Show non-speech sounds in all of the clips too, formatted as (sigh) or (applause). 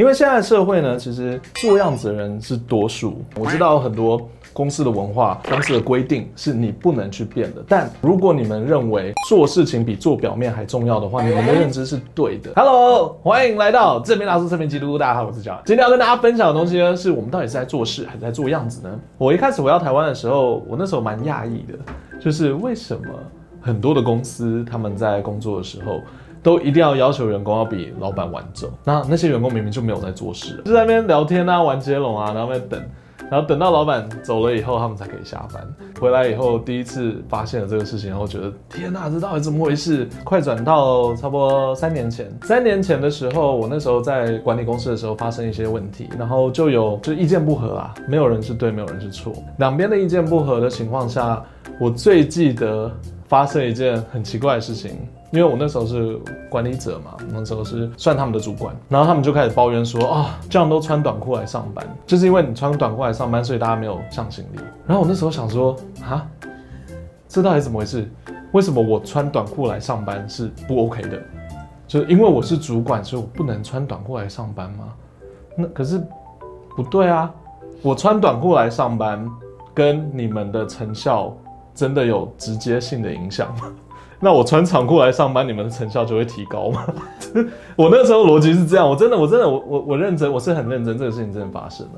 因为现在的社会呢，其实做样子的人是多数。我知道很多。公司的文化、公司的规定是你不能去变的。但如果你们认为做事情比做表面还重要的话，你们的认知是对的。Hello，欢迎来到正面大叔侧面基督。大家好，我是焦。今天要跟大家分享的东西呢，是我们到底是在做事还是在做样子呢？我一开始回到台湾的时候，我那时候蛮讶异的，就是为什么很多的公司他们在工作的时候，都一定要要求员工要比老板晚走。那那些员工明明就没有在做事，就在那边聊天啊、玩接龙啊，然后在等。然后等到老板走了以后，他们才可以下班。回来以后，第一次发现了这个事情，然后觉得天哪，这到底怎么回事？快转到差不多三年前，三年前的时候，我那时候在管理公司的时候发生一些问题，然后就有就意见不合啊，没有人是对，没有人是错，两边的意见不合的情况下，我最记得发生一件很奇怪的事情。因为我那时候是管理者嘛，那时候是算他们的主管，然后他们就开始抱怨说啊、这样都穿短裤来上班，就是因为你穿短裤来上班，所以大家没有向心力。然后我那时候想说啊，这到底怎么回事？为什么我穿短裤来上班是不 OK 的？就是因为我是主管，所以我不能穿短裤来上班吗？那可是不对啊，我穿短裤来上班跟你们的成效真的有直接性的影响吗？(laughs) 那我穿长裤来上班，你们的成效就会提高吗？(laughs) 我那时候逻辑是这样，我真的，我真的，我我我认真，我是很认真，这个事情真的发生了，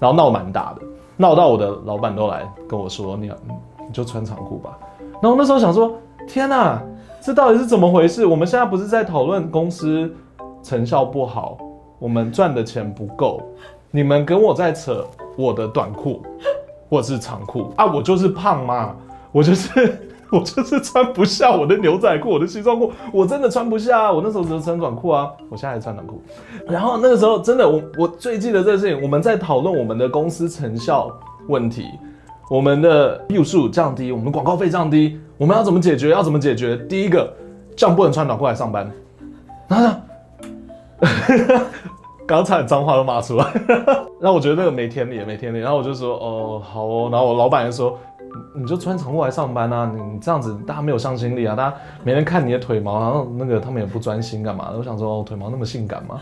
然后闹蛮大的，闹到我的老板都来跟我说，你你就穿长裤吧。然后那时候想说，天哪，这到底是怎么回事？我们现在不是在讨论公司成效不好，我们赚的钱不够，你们跟我在扯我的短裤或是长裤啊？我就是胖嘛，我就是。(laughs) 我就是穿不下我的牛仔裤，我的西装裤，我真的穿不下！我那时候只是穿短裤啊，我现在还穿短裤。然后那个时候真的，我我最记得这个事情，我们在讨论我们的公司成效问题，我们的用数降低，我们广告费降低，我们要怎么解决？要怎么解决？第一个，这样不能穿短裤来上班。然后呢，刚才脏话都骂出来，(laughs) 然后我觉得那个没天理，没天理。然后我就说，哦，好哦。然后我老板就说。你就穿长裤来上班啊？你这样子大家没有向心力啊！大家没人看你的腿毛，然后那个他们也不专心干嘛？我想说，哦，腿毛那么性感吗？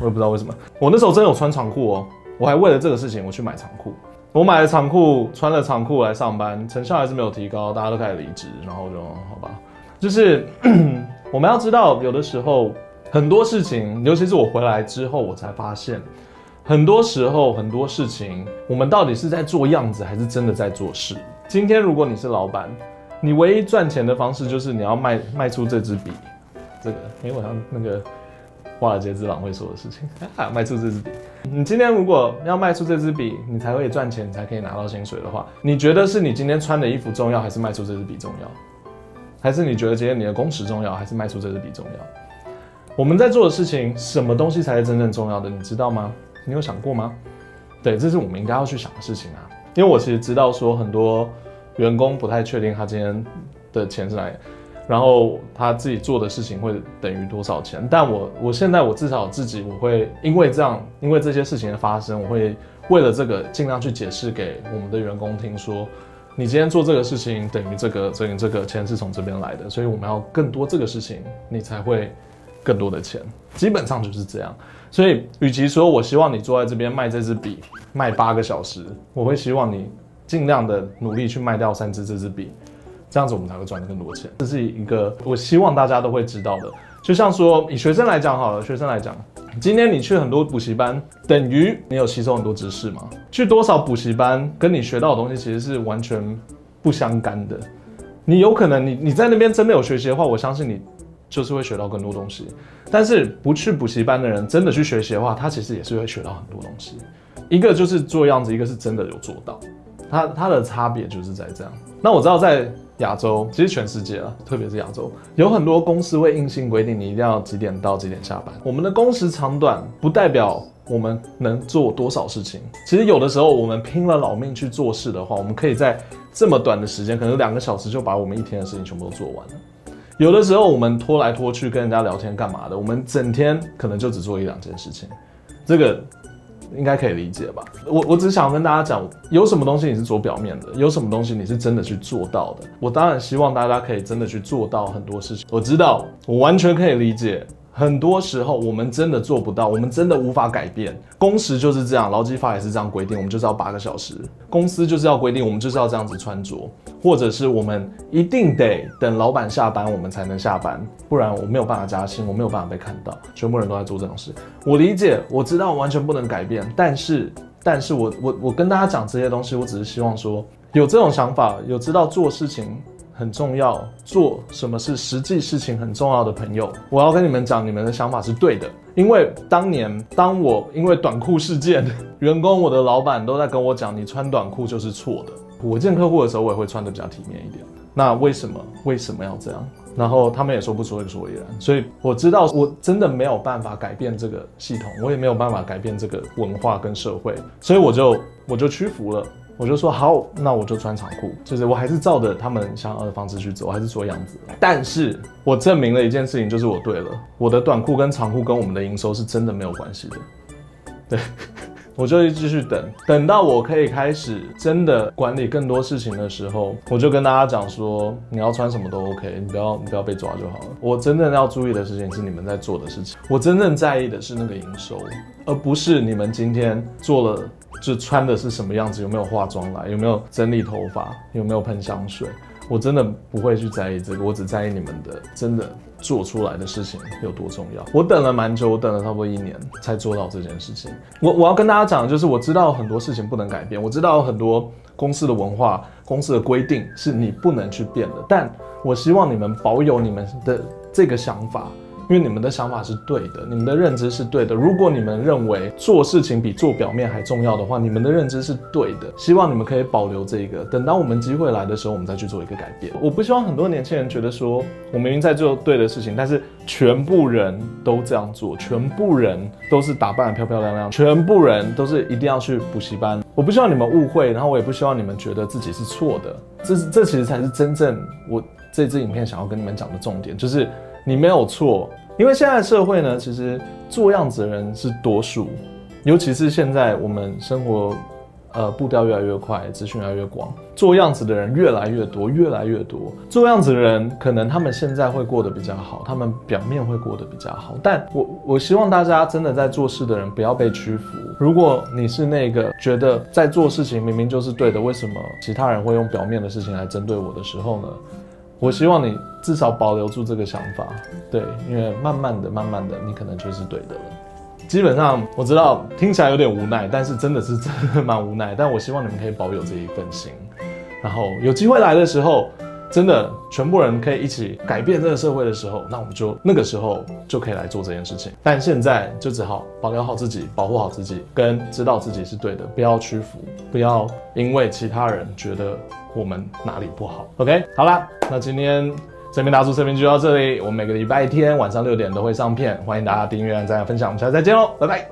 我也不知道为什么。我那时候真的有穿长裤哦，我还为了这个事情我去买长裤。我买了长裤，穿了长裤来上班，成效还是没有提高，大家都开始离职，然后就好吧。就是 (coughs) 我们要知道，有的时候很多事情，尤其是我回来之后，我才发现。很多时候，很多事情，我们到底是在做样子，还是真的在做事？今天，如果你是老板，你唯一赚钱的方式就是你要卖卖出这支笔，这个，因为我像那个华尔街之狼会说的事情，(laughs) 啊，卖出这支笔。你今天如果要卖出这支笔，你才会赚钱，才可以拿到薪水的话，你觉得是你今天穿的衣服重要，还是卖出这支笔重要？还是你觉得今天你的工时重要，还是卖出这支笔重要？我们在做的事情，什么东西才是真正重要的？你知道吗？你有想过吗？对，这是我们应该要去想的事情啊。因为我其实知道说很多员工不太确定他今天的钱是哪里，然后他自己做的事情会等于多少钱。但我我现在我至少自己我会因为这样，因为这些事情的发生，我会为了这个尽量去解释给我们的员工听说，你今天做这个事情等于这个等于这个钱是从这边来的，所以我们要更多这个事情，你才会更多的钱。基本上就是这样。所以，与其说我希望你坐在这边卖这支笔卖八个小时，我会希望你尽量的努力去卖掉三支这支笔，这样子我们才会赚更多钱。这是一个我希望大家都会知道的。就像说以学生来讲好了，学生来讲，今天你去很多补习班，等于你有吸收很多知识吗？去多少补习班，跟你学到的东西其实是完全不相干的。你有可能你你在那边真的有学习的话，我相信你。就是会学到更多东西，但是不去补习班的人真的去学习的话，他其实也是会学到很多东西。一个就是做样子，一个是真的有做到，他他的差别就是在这样。那我知道在亚洲，其实全世界啊，特别是亚洲，有很多公司会硬性规定你一定要几点到几点下班。我们的工时长短不代表我们能做多少事情。其实有的时候我们拼了老命去做事的话，我们可以在这么短的时间，可能两个小时就把我们一天的事情全部都做完了。有的时候我们拖来拖去跟人家聊天干嘛的，我们整天可能就只做一两件事情，这个应该可以理解吧？我我只想跟大家讲，有什么东西你是做表面的，有什么东西你是真的去做到的。我当然希望大家可以真的去做到很多事情。我知道，我完全可以理解很多时候我们真的做不到，我们真的无法改变。工时就是这样，劳基法也是这样规定，我们就是要八个小时。公司就是要规定，我们就是要这样子穿着，或者是我们一定得等老板下班，我们才能下班，不然我没有办法加薪，我没有办法被看到。全部人都在做这种事，我理解，我知道完全不能改变，但是，但是我我我跟大家讲这些东西，我只是希望说，有这种想法，有知道做事情。很重要，做什么是实际事情很重要的朋友，我要跟你们讲，你们的想法是对的。因为当年当我因为短裤事件，员工、我的老板都在跟我讲，你穿短裤就是错的。我见客户的时候，我也会穿得比较体面一点。那为什么？为什么要这样？然后他们也说不出个所以然。所以我知道，我真的没有办法改变这个系统，我也没有办法改变这个文化跟社会，所以我就我就屈服了。我就说好，那我就穿长裤，就是我还是照着他们想要的方式去走，还是做样子。但是我证明了一件事情，就是我对了，我的短裤跟长裤跟我们的营收是真的没有关系的。对，我就继续等，等到我可以开始真的管理更多事情的时候，我就跟大家讲说，你要穿什么都 OK，你不要你不要被抓就好了。我真正要注意的事情是你们在做的事情，我真正在意的是那个营收，而不是你们今天做了。就穿的是什么样子，有没有化妆来，有没有整理头发，有没有喷香水，我真的不会去在意这个，我只在意你们的真的做出来的事情有多重要。我等了蛮久，我等了差不多一年才做到这件事情。我我要跟大家讲就是，我知道很多事情不能改变，我知道很多公司的文化、公司的规定是你不能去变的，但我希望你们保有你们的这个想法。因为你们的想法是对的，你们的认知是对的。如果你们认为做事情比做表面还重要的话，你们的认知是对的。希望你们可以保留这个，等到我们机会来的时候，我们再去做一个改变。我不希望很多年轻人觉得说，我明明在做对的事情，但是全部人都这样做，全部人都是打扮得漂漂亮亮，全部人都是一定要去补习班。我不希望你们误会，然后我也不希望你们觉得自己是错的。这是这其实才是真正我这支影片想要跟你们讲的重点，就是。你没有错，因为现在社会呢，其实做样子的人是多数，尤其是现在我们生活，呃，步调越来越快，资讯越来越广，做样子的人越来越多，越来越多。做样子的人可能他们现在会过得比较好，他们表面会过得比较好，但我我希望大家真的在做事的人不要被屈服。如果你是那个觉得在做事情明明就是对的，为什么其他人会用表面的事情来针对我的时候呢？我希望你至少保留住这个想法，对，因为慢慢的、慢慢的，你可能就是对的了。基本上我知道听起来有点无奈，但是真的是真的蛮无奈。但我希望你们可以保有这一份心，然后有机会来的时候，真的全部人可以一起改变这个社会的时候，那我们就那个时候就可以来做这件事情。但现在就只好保留好自己，保护好自己，跟知道自己是对的，不要屈服，不要因为其他人觉得。我们哪里不好？OK，好啦，那今天这边大叔视频就到这里。我们每个礼拜天晚上六点都会上片，欢迎大家订阅、按赞、分享。我们下次再见喽，拜拜。